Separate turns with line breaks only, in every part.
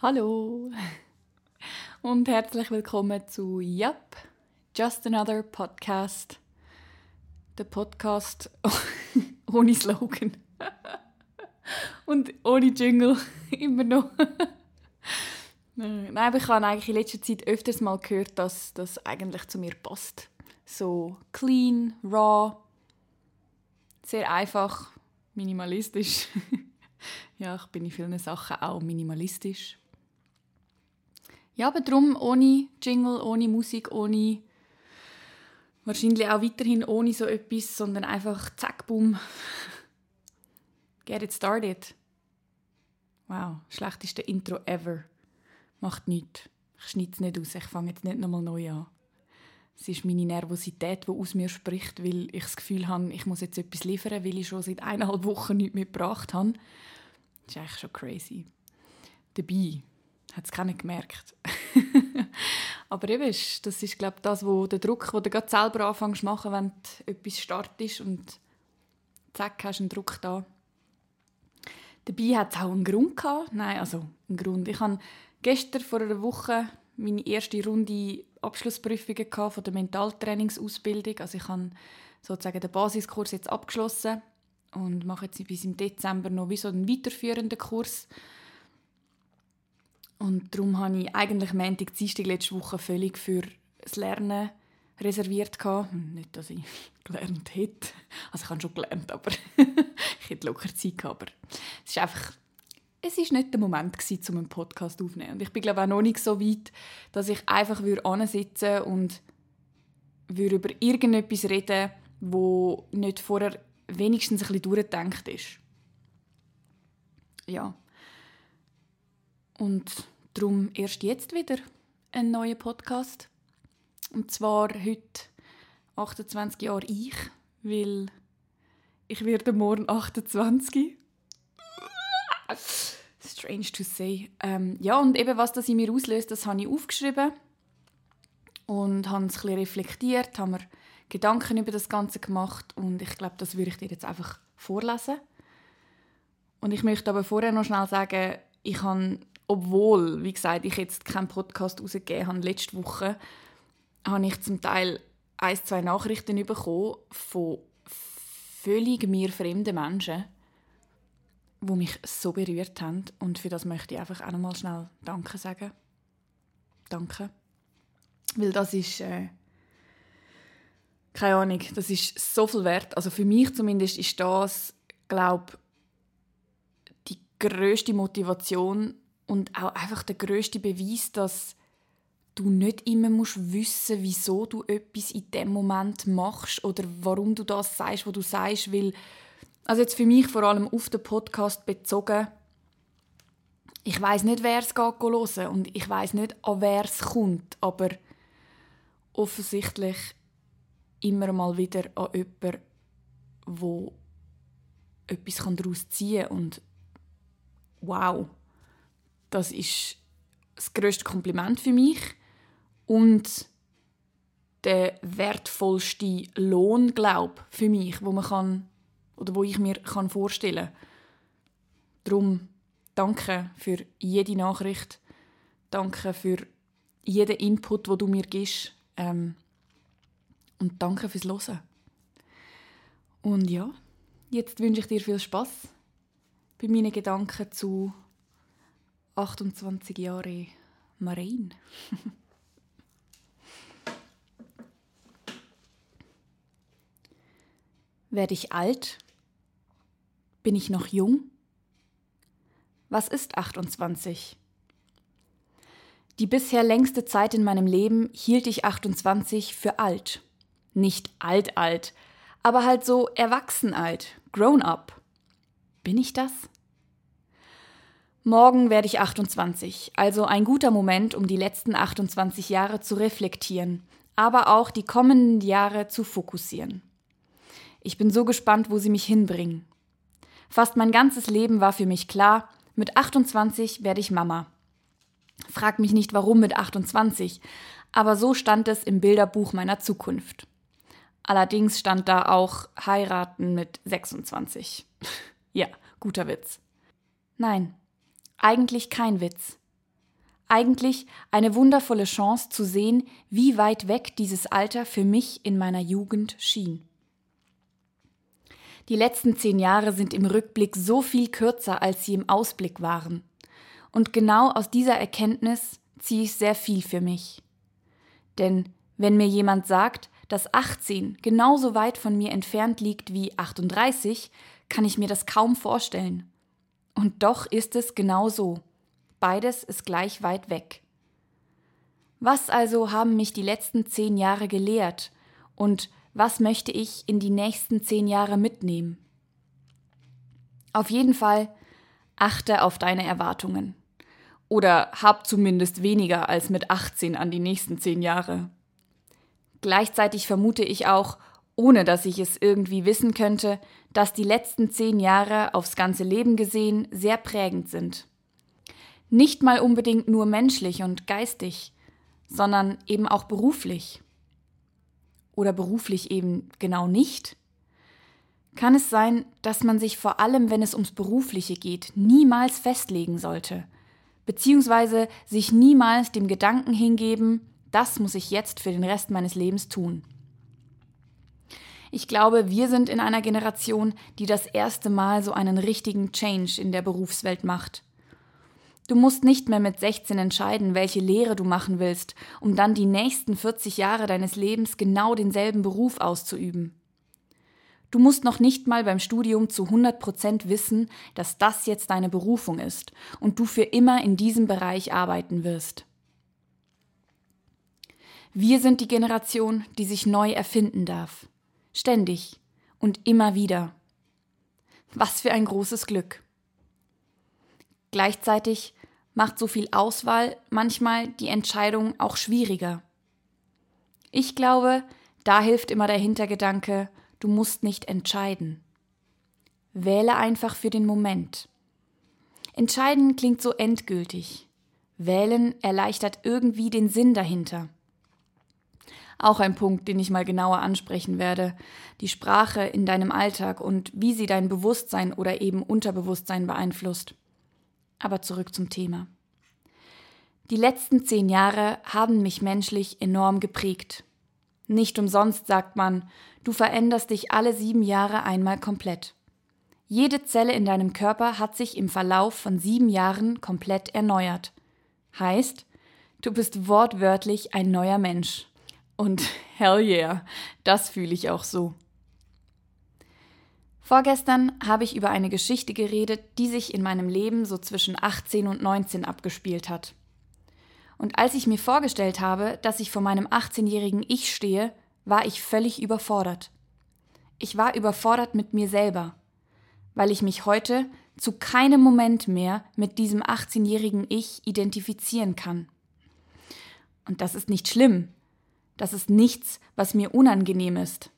Hallo und herzlich willkommen zu Yup, Just Another Podcast. Der Podcast ohne Slogan und ohne Jingle immer noch. Nein, aber ich habe eigentlich in letzter Zeit öfters mal gehört, dass das eigentlich zu mir passt. So clean, raw, sehr einfach, minimalistisch. ja, ich bin in vielen Sachen auch minimalistisch. Ja, aber darum ohne Jingle, ohne Musik, ohne wahrscheinlich auch weiterhin ohne so etwas, sondern einfach zack, boom. Get it started. Wow, schlechteste Intro ever. Macht nichts. Ich schneide es nicht aus, ich fange jetzt nicht nochmal neu an. Es ist meine Nervosität, die aus mir spricht, weil ich das Gefühl habe, ich muss jetzt etwas liefern, weil ich schon seit eineinhalb Wochen nichts mitgebracht habe. Das ist eigentlich schon crazy. Dabei hat es keiner gemerkt. Aber eben, das ist glaube das, wo der Druck, wo du gerade selber anfängst zu machen, wenn du etwas startest und zack, hast du einen Druck da. Dabei hat es auch einen Grund gehabt. Nein, also einen Grund. Ich habe gestern vor einer Woche meine erste Runde Abschlussprüfungen von der Mentaltrainingsausbildung. Also ich habe sozusagen den Basiskurs jetzt abgeschlossen und mache jetzt bis im Dezember noch wie so einen weiterführenden Kurs und darum habe ich eigentlich Montag, Dienstag letzte Woche völlig für das Lernen reserviert. Hm, nicht, dass ich gelernt hätte. Also ich habe schon gelernt, aber ich hätte locker Zeit gehabt. Aber es ist einfach... Es war nicht der Moment, um einen Podcast aufzunehmen. Und ich bin glaube auch noch nicht so weit, dass ich einfach sitzen und würde über irgendetwas reden, wo nicht vorher wenigstens ein bisschen durchgedacht ist. Ja, und darum erst jetzt wieder ein neuer Podcast. Und zwar heute 28 Jahre ich, weil ich werde morgen 28. Strange to say. Ähm, ja, und eben was das in mir auslöst, das habe ich aufgeschrieben und habe es ein bisschen reflektiert, habe mir Gedanken über das Ganze gemacht und ich glaube, das würde ich dir jetzt einfach vorlesen. Und ich möchte aber vorher noch schnell sagen, ich habe obwohl, wie gesagt, ich jetzt keinen Podcast rausgegeben habe letzte Woche, habe ich zum Teil ein, zwei Nachrichten bekommen von völlig mir fremden Menschen, die mich so berührt haben. Und für das möchte ich einfach auch nochmal schnell Danke sagen. Danke. Weil das ist... Äh, keine Ahnung, das ist so viel wert. Also für mich zumindest ist das, glaube die größte Motivation und auch einfach der größte Beweis, dass du nicht immer musst wissen, wieso du etwas in dem Moment machst oder warum du das sagst, was du sagst, weil also jetzt für mich vor allem auf den Podcast bezogen, ich weiß nicht, wer es geht hören und ich weiß nicht, an wer es kommt, aber offensichtlich immer mal wieder an jemanden, wo etwas daraus ziehen kann und wow das ist das größte Kompliment für mich und der wertvollste Lohn, glaube für mich, wo man kann oder wo ich mir kann vorstellen. Drum danke für jede Nachricht, danke für jeden Input, wo du mir gibst ähm, und danke fürs Hören. Und ja, jetzt wünsche ich dir viel Spaß bei meinen Gedanken zu 28 Jahre Marine. Werde ich alt? Bin ich noch jung? Was ist 28? Die bisher längste Zeit in meinem Leben hielt ich 28 für alt. Nicht alt alt, aber halt so erwachsen alt, grown up. Bin ich das? Morgen werde ich 28, also ein guter Moment, um die letzten 28 Jahre zu reflektieren, aber auch die kommenden Jahre zu fokussieren. Ich bin so gespannt, wo sie mich hinbringen. Fast mein ganzes Leben war für mich klar, mit 28 werde ich Mama. Frag mich nicht warum mit 28, aber so stand es im Bilderbuch meiner Zukunft. Allerdings stand da auch heiraten mit 26. ja, guter Witz. Nein, eigentlich kein Witz. Eigentlich eine wundervolle Chance zu sehen, wie weit weg dieses Alter für mich in meiner Jugend schien. Die letzten zehn Jahre sind im Rückblick so viel kürzer, als sie im Ausblick waren. Und genau aus dieser Erkenntnis ziehe ich sehr viel für mich. Denn wenn mir jemand sagt, dass 18 genauso weit von mir entfernt liegt wie 38, kann ich mir das kaum vorstellen. Und doch ist es genau so. Beides ist gleich weit weg. Was also haben mich die letzten zehn Jahre gelehrt und was möchte ich in die nächsten zehn Jahre mitnehmen? Auf jeden Fall achte auf deine Erwartungen. Oder hab zumindest weniger als mit 18 an die nächsten zehn Jahre. Gleichzeitig vermute ich auch, ohne dass ich es irgendwie wissen könnte, dass die letzten zehn Jahre aufs ganze Leben gesehen sehr prägend sind. Nicht mal unbedingt nur menschlich und geistig, sondern eben auch beruflich. Oder beruflich eben genau nicht? Kann es sein, dass man sich vor allem, wenn es ums Berufliche geht, niemals festlegen sollte, beziehungsweise sich niemals dem Gedanken hingeben, das muss ich jetzt für den Rest meines Lebens tun. Ich glaube, wir sind in einer Generation, die das erste Mal so einen richtigen Change in der Berufswelt macht. Du musst nicht mehr mit 16 entscheiden, welche Lehre du machen willst, um dann die nächsten 40 Jahre deines Lebens genau denselben Beruf auszuüben. Du musst noch nicht mal beim Studium zu 100 Prozent wissen, dass das jetzt deine Berufung ist und du für immer in diesem Bereich arbeiten wirst. Wir sind die Generation, die sich neu erfinden darf. Ständig und immer wieder. Was für ein großes Glück. Gleichzeitig macht so viel Auswahl manchmal die Entscheidung auch schwieriger. Ich glaube, da hilft immer der Hintergedanke, du musst nicht entscheiden. Wähle einfach für den Moment. Entscheiden klingt so endgültig. Wählen erleichtert irgendwie den Sinn dahinter. Auch ein Punkt, den ich mal genauer ansprechen werde. Die Sprache in deinem Alltag und wie sie dein Bewusstsein oder eben Unterbewusstsein beeinflusst. Aber zurück zum Thema. Die letzten zehn Jahre haben mich menschlich enorm geprägt. Nicht umsonst sagt man, du veränderst dich alle sieben Jahre einmal komplett. Jede Zelle in deinem Körper hat sich im Verlauf von sieben Jahren komplett erneuert. Heißt, du bist wortwörtlich ein neuer Mensch. Und hell yeah, das fühle ich auch so. Vorgestern habe ich über eine Geschichte geredet, die sich in meinem Leben so zwischen 18 und 19 abgespielt hat. Und als ich mir vorgestellt habe, dass ich vor meinem 18-jährigen Ich stehe, war ich völlig überfordert. Ich war überfordert mit mir selber, weil ich mich heute zu keinem Moment mehr mit diesem 18-jährigen Ich identifizieren kann. Und das ist nicht schlimm. Das ist nichts, was mir unangenehm ist.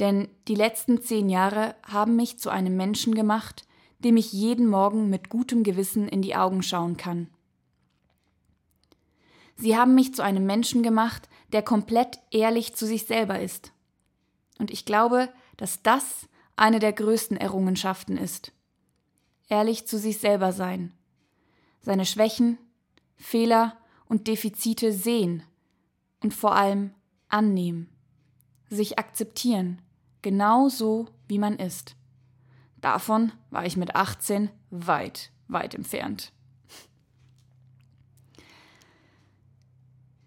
Denn die letzten zehn Jahre haben mich zu einem Menschen gemacht, dem ich jeden Morgen mit gutem Gewissen in die Augen schauen kann. Sie haben mich zu einem Menschen gemacht, der komplett ehrlich zu sich selber ist. Und ich glaube, dass das eine der größten Errungenschaften ist. Ehrlich zu sich selber sein. Seine Schwächen, Fehler und Defizite sehen und vor allem annehmen. Sich akzeptieren genau so, wie man ist. Davon war ich mit 18 weit, weit entfernt.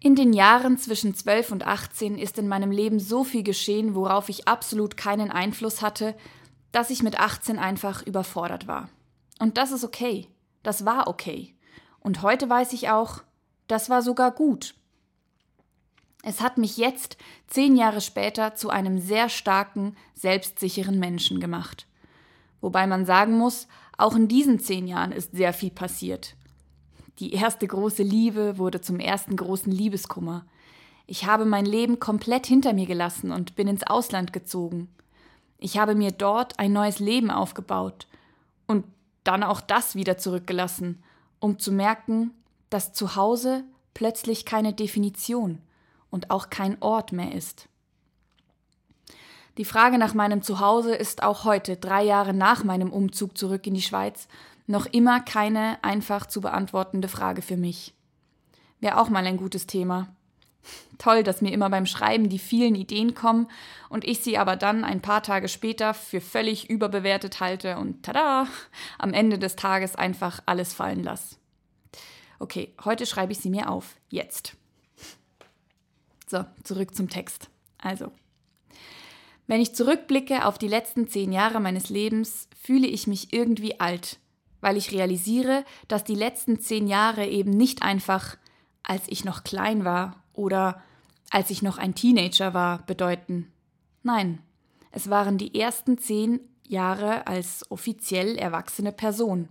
In den Jahren zwischen 12 und 18 ist in meinem Leben so viel geschehen, worauf ich absolut keinen Einfluss hatte, dass ich mit 18 einfach überfordert war. Und das ist okay. Das war okay. Und heute weiß ich auch, das war sogar gut. Es hat mich jetzt, zehn Jahre später, zu einem sehr starken, selbstsicheren Menschen gemacht. Wobei man sagen muss, auch in diesen zehn Jahren ist sehr viel passiert. Die erste große Liebe wurde zum ersten großen Liebeskummer. Ich habe mein Leben komplett hinter mir gelassen und bin ins Ausland gezogen. Ich habe mir dort ein neues Leben aufgebaut und dann auch das wieder zurückgelassen, um zu merken, dass zu Hause plötzlich keine Definition, und auch kein Ort mehr ist. Die Frage nach meinem Zuhause ist auch heute, drei Jahre nach meinem Umzug zurück in die Schweiz, noch immer keine einfach zu beantwortende Frage für mich. wäre auch mal ein gutes Thema. Toll, dass mir immer beim Schreiben die vielen Ideen kommen und ich sie aber dann ein paar Tage später für völlig überbewertet halte und tada, am Ende des Tages einfach alles fallen lasse. Okay, heute schreibe ich sie mir auf. Jetzt. So, zurück zum Text. Also, wenn ich zurückblicke auf die letzten zehn Jahre meines Lebens, fühle ich mich irgendwie alt, weil ich realisiere, dass die letzten zehn Jahre eben nicht einfach, als ich noch klein war oder als ich noch ein Teenager war, bedeuten. Nein, es waren die ersten zehn Jahre als offiziell erwachsene Person.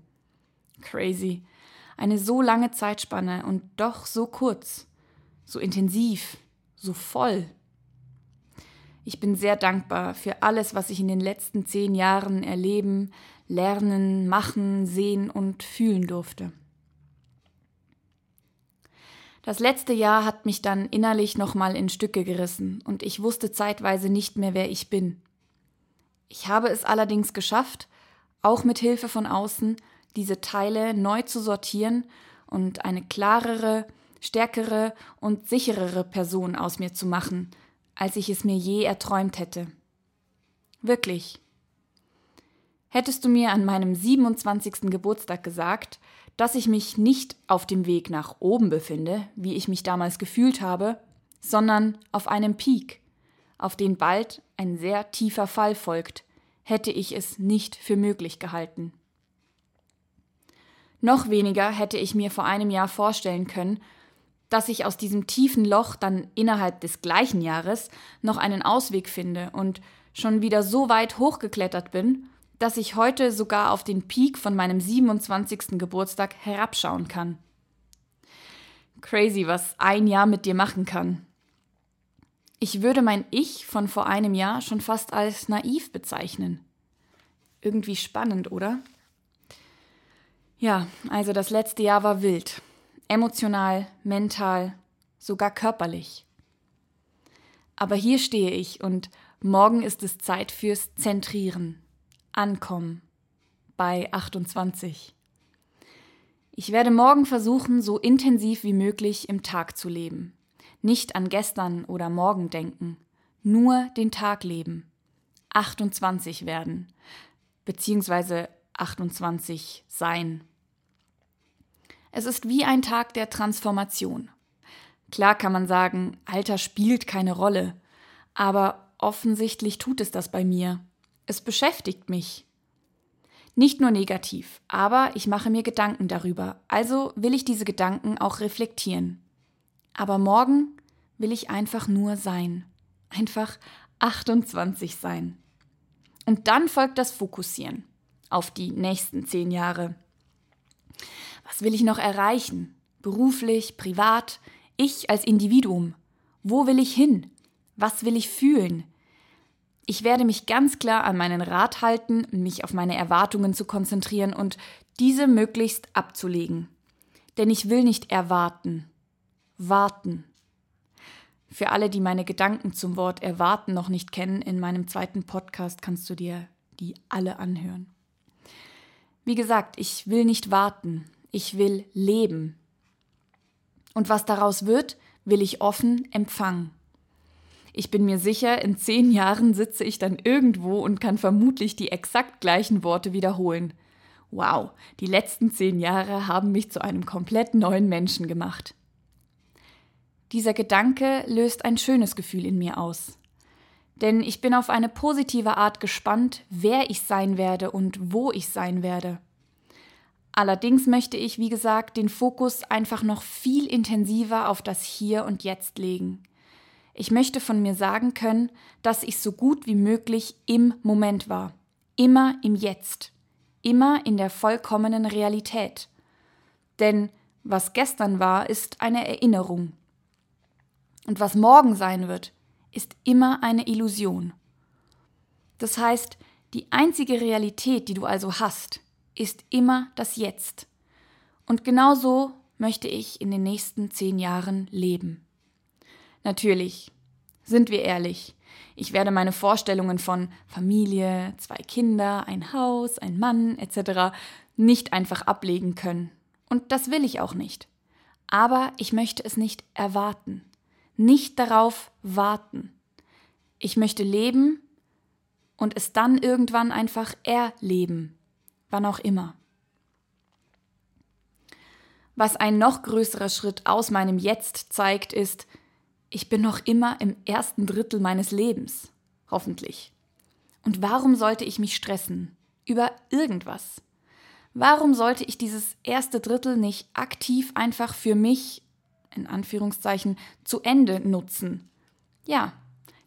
Crazy. Eine so lange Zeitspanne und doch so kurz, so intensiv, so voll. Ich bin sehr dankbar für alles, was ich in den letzten zehn Jahren erleben, lernen, machen, sehen und fühlen durfte. Das letzte Jahr hat mich dann innerlich nochmal in Stücke gerissen und ich wusste zeitweise nicht mehr, wer ich bin. Ich habe es allerdings geschafft, auch mit Hilfe von außen, diese Teile neu zu sortieren und eine klarere, stärkere und sicherere Person aus mir zu machen, als ich es mir je erträumt hätte. Wirklich. Hättest du mir an meinem 27. Geburtstag gesagt, dass ich mich nicht auf dem Weg nach oben befinde, wie ich mich damals gefühlt habe, sondern auf einem Peak, auf den bald ein sehr tiefer Fall folgt, hätte ich es nicht für möglich gehalten. Noch weniger hätte ich mir vor einem Jahr vorstellen können, dass ich aus diesem tiefen Loch dann innerhalb des gleichen Jahres noch einen Ausweg finde und schon wieder so weit hochgeklettert bin, dass ich heute sogar auf den Peak von meinem 27. Geburtstag herabschauen kann. Crazy, was ein Jahr mit dir machen kann. Ich würde mein Ich von vor einem Jahr schon fast als naiv bezeichnen. Irgendwie spannend, oder? Ja, also das letzte Jahr war wild. Emotional, mental, sogar körperlich. Aber hier stehe ich und morgen ist es Zeit fürs Zentrieren. Ankommen bei 28. Ich werde morgen versuchen, so intensiv wie möglich im Tag zu leben. Nicht an gestern oder morgen denken, nur den Tag leben. 28 werden, beziehungsweise 28 sein. Es ist wie ein Tag der Transformation. Klar kann man sagen, Alter spielt keine Rolle, aber offensichtlich tut es das bei mir. Es beschäftigt mich. Nicht nur negativ, aber ich mache mir Gedanken darüber, also will ich diese Gedanken auch reflektieren. Aber morgen will ich einfach nur sein. Einfach 28 sein. Und dann folgt das Fokussieren auf die nächsten zehn Jahre. Was will ich noch erreichen? Beruflich, privat, ich als Individuum. Wo will ich hin? Was will ich fühlen? Ich werde mich ganz klar an meinen Rat halten, mich auf meine Erwartungen zu konzentrieren und diese möglichst abzulegen. Denn ich will nicht erwarten. Warten. Für alle, die meine Gedanken zum Wort erwarten noch nicht kennen, in meinem zweiten Podcast kannst du dir die alle anhören. Wie gesagt, ich will nicht warten, ich will leben. Und was daraus wird, will ich offen empfangen. Ich bin mir sicher, in zehn Jahren sitze ich dann irgendwo und kann vermutlich die exakt gleichen Worte wiederholen. Wow, die letzten zehn Jahre haben mich zu einem komplett neuen Menschen gemacht. Dieser Gedanke löst ein schönes Gefühl in mir aus. Denn ich bin auf eine positive Art gespannt, wer ich sein werde und wo ich sein werde. Allerdings möchte ich, wie gesagt, den Fokus einfach noch viel intensiver auf das Hier und Jetzt legen. Ich möchte von mir sagen können, dass ich so gut wie möglich im Moment war, immer im Jetzt, immer in der vollkommenen Realität. Denn was gestern war, ist eine Erinnerung. Und was morgen sein wird, ist immer eine Illusion. Das heißt, die einzige Realität, die du also hast, ist immer das Jetzt. Und genau so möchte ich in den nächsten zehn Jahren leben. Natürlich, sind wir ehrlich, ich werde meine Vorstellungen von Familie, zwei Kinder, ein Haus, ein Mann etc. nicht einfach ablegen können. Und das will ich auch nicht. Aber ich möchte es nicht erwarten, nicht darauf warten. Ich möchte leben und es dann irgendwann einfach erleben, wann auch immer. Was ein noch größerer Schritt aus meinem Jetzt zeigt, ist, ich bin noch immer im ersten Drittel meines Lebens, hoffentlich. Und warum sollte ich mich stressen? Über irgendwas? Warum sollte ich dieses erste Drittel nicht aktiv einfach für mich, in Anführungszeichen, zu Ende nutzen? Ja,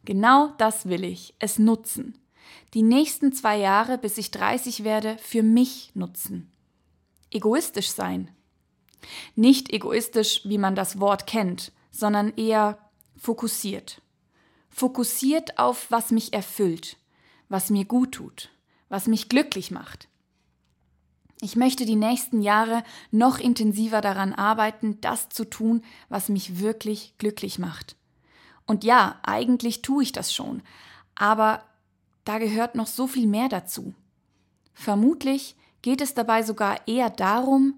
genau das will ich, es nutzen. Die nächsten zwei Jahre, bis ich 30 werde, für mich nutzen. Egoistisch sein. Nicht egoistisch, wie man das Wort kennt, sondern eher fokussiert. Fokussiert auf, was mich erfüllt, was mir gut tut, was mich glücklich macht. Ich möchte die nächsten Jahre noch intensiver daran arbeiten, das zu tun, was mich wirklich glücklich macht. Und ja, eigentlich tue ich das schon, aber da gehört noch so viel mehr dazu. Vermutlich geht es dabei sogar eher darum,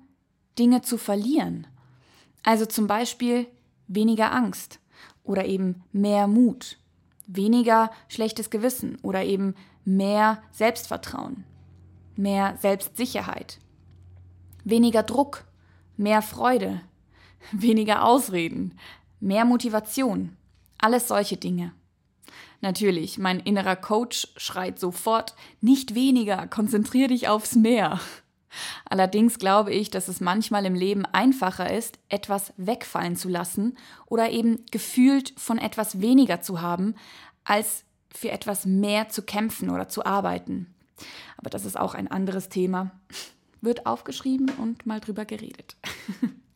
Dinge zu verlieren. Also zum Beispiel weniger Angst oder eben mehr Mut, weniger schlechtes Gewissen oder eben mehr Selbstvertrauen, mehr Selbstsicherheit, weniger Druck, mehr Freude, weniger Ausreden, mehr Motivation, alles solche Dinge. Natürlich, mein innerer Coach schreit sofort, nicht weniger, konzentrier dich aufs Mehr. Allerdings glaube ich, dass es manchmal im Leben einfacher ist, etwas wegfallen zu lassen oder eben gefühlt von etwas weniger zu haben, als für etwas mehr zu kämpfen oder zu arbeiten. Aber das ist auch ein anderes Thema. Wird aufgeschrieben und mal drüber geredet.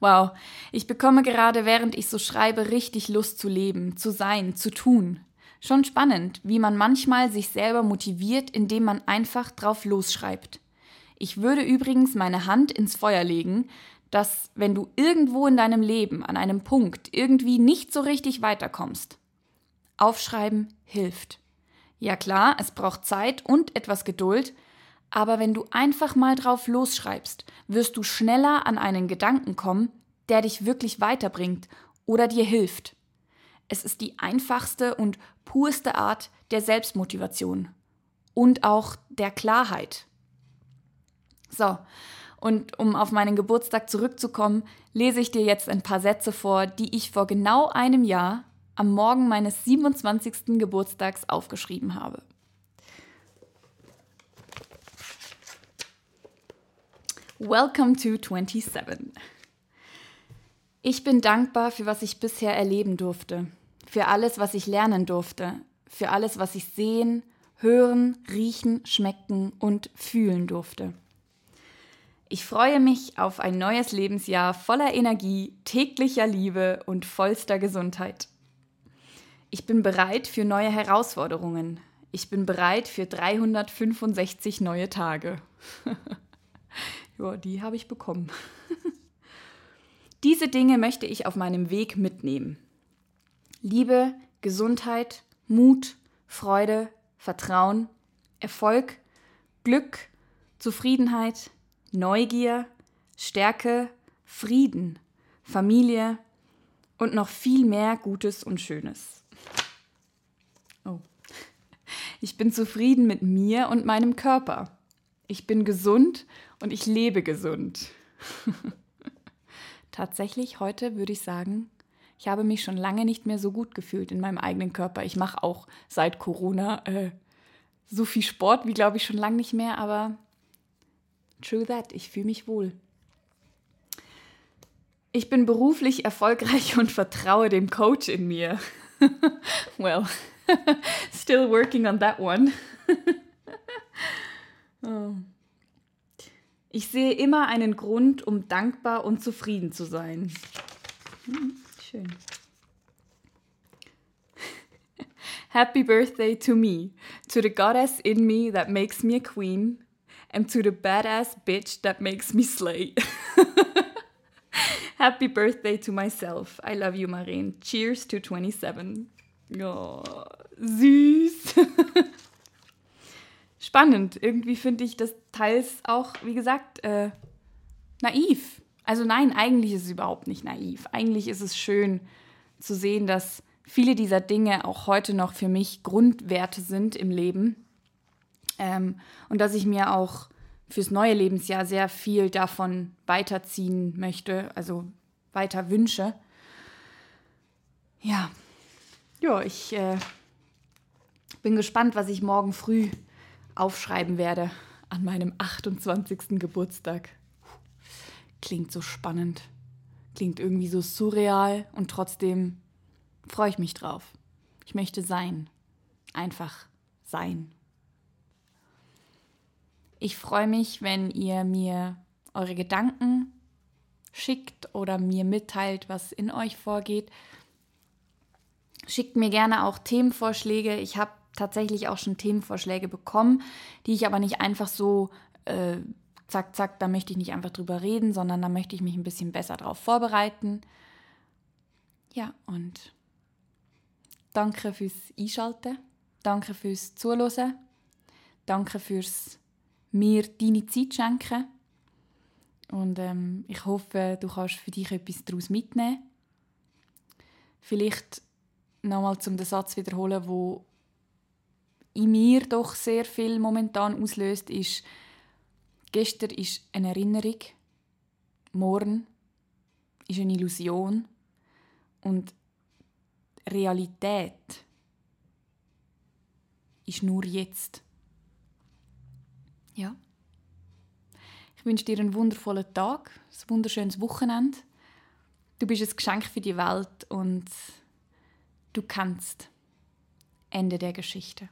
wow, ich bekomme gerade, während ich so schreibe, richtig Lust zu leben, zu sein, zu tun. Schon spannend, wie man manchmal sich selber motiviert, indem man einfach drauf losschreibt. Ich würde übrigens meine Hand ins Feuer legen, dass wenn du irgendwo in deinem Leben an einem Punkt irgendwie nicht so richtig weiterkommst, aufschreiben hilft. Ja klar, es braucht Zeit und etwas Geduld, aber wenn du einfach mal drauf losschreibst, wirst du schneller an einen Gedanken kommen, der dich wirklich weiterbringt oder dir hilft. Es ist die einfachste und purste Art der Selbstmotivation und auch der Klarheit. So, und um auf meinen Geburtstag zurückzukommen, lese ich dir jetzt ein paar Sätze vor, die ich vor genau einem Jahr am Morgen meines 27. Geburtstags aufgeschrieben habe. Welcome to 27. Ich bin dankbar für was ich bisher erleben durfte, für alles, was ich lernen durfte, für alles, was ich sehen, hören, riechen, schmecken und fühlen durfte. Ich freue mich auf ein neues Lebensjahr voller Energie, täglicher Liebe und vollster Gesundheit. Ich bin bereit für neue Herausforderungen. Ich bin bereit für 365 neue Tage. ja, die habe ich bekommen. Diese Dinge möchte ich auf meinem Weg mitnehmen. Liebe, Gesundheit, Mut, Freude, Vertrauen, Erfolg, Glück, Zufriedenheit, Neugier, Stärke, Frieden, Familie und noch viel mehr Gutes und Schönes. Oh. Ich bin zufrieden mit mir und meinem Körper. Ich bin gesund und ich lebe gesund. Tatsächlich heute würde ich sagen, ich habe mich schon lange nicht mehr so gut gefühlt in meinem eigenen Körper. Ich mache auch seit Corona äh, so viel Sport wie, glaube ich, schon lange nicht mehr, aber true that, ich fühle mich wohl. Ich bin beruflich erfolgreich und vertraue dem Coach in mir. well, still working on that one. oh. Ich sehe immer einen Grund, um dankbar und zufrieden zu sein. Hm. Schön. Happy birthday to me, to the goddess in me that makes me a queen, and to the badass bitch that makes me slay. Happy birthday to myself. I love you, Marine. Cheers to 27. Oh, süß. Spannend. Irgendwie finde ich das teils auch, wie gesagt, äh, naiv. Also nein, eigentlich ist es überhaupt nicht naiv. Eigentlich ist es schön zu sehen, dass viele dieser Dinge auch heute noch für mich Grundwerte sind im Leben. Ähm, und dass ich mir auch fürs neue Lebensjahr sehr viel davon weiterziehen möchte, also weiter wünsche. Ja, ja, ich äh, bin gespannt, was ich morgen früh aufschreiben werde an meinem 28. Geburtstag. Klingt so spannend, klingt irgendwie so surreal und trotzdem freue ich mich drauf. Ich möchte sein, einfach sein. Ich freue mich, wenn ihr mir eure Gedanken schickt oder mir mitteilt, was in euch vorgeht. Schickt mir gerne auch Themenvorschläge. Ich habe tatsächlich auch schon Themenvorschläge bekommen, die ich aber nicht einfach so äh, zack, zack, da möchte ich nicht einfach drüber reden, sondern da möchte ich mich ein bisschen besser darauf vorbereiten. Ja, und danke fürs Einschalten, danke fürs Zuhören, danke fürs mir deine Zeit schenken. Und ähm, ich hoffe, du kannst für dich etwas daraus mitnehmen. Vielleicht nochmal zum den Satz wiederholen, wo in mir doch sehr viel momentan auslöst, ist, gestern ist eine Erinnerung, morgen ist eine Illusion und Realität ist nur jetzt. Ja. Ich wünsche dir einen wundervollen Tag, ein wunderschönes Wochenende. Du bist ein Geschenk für die Welt und du kannst. Ende der Geschichte.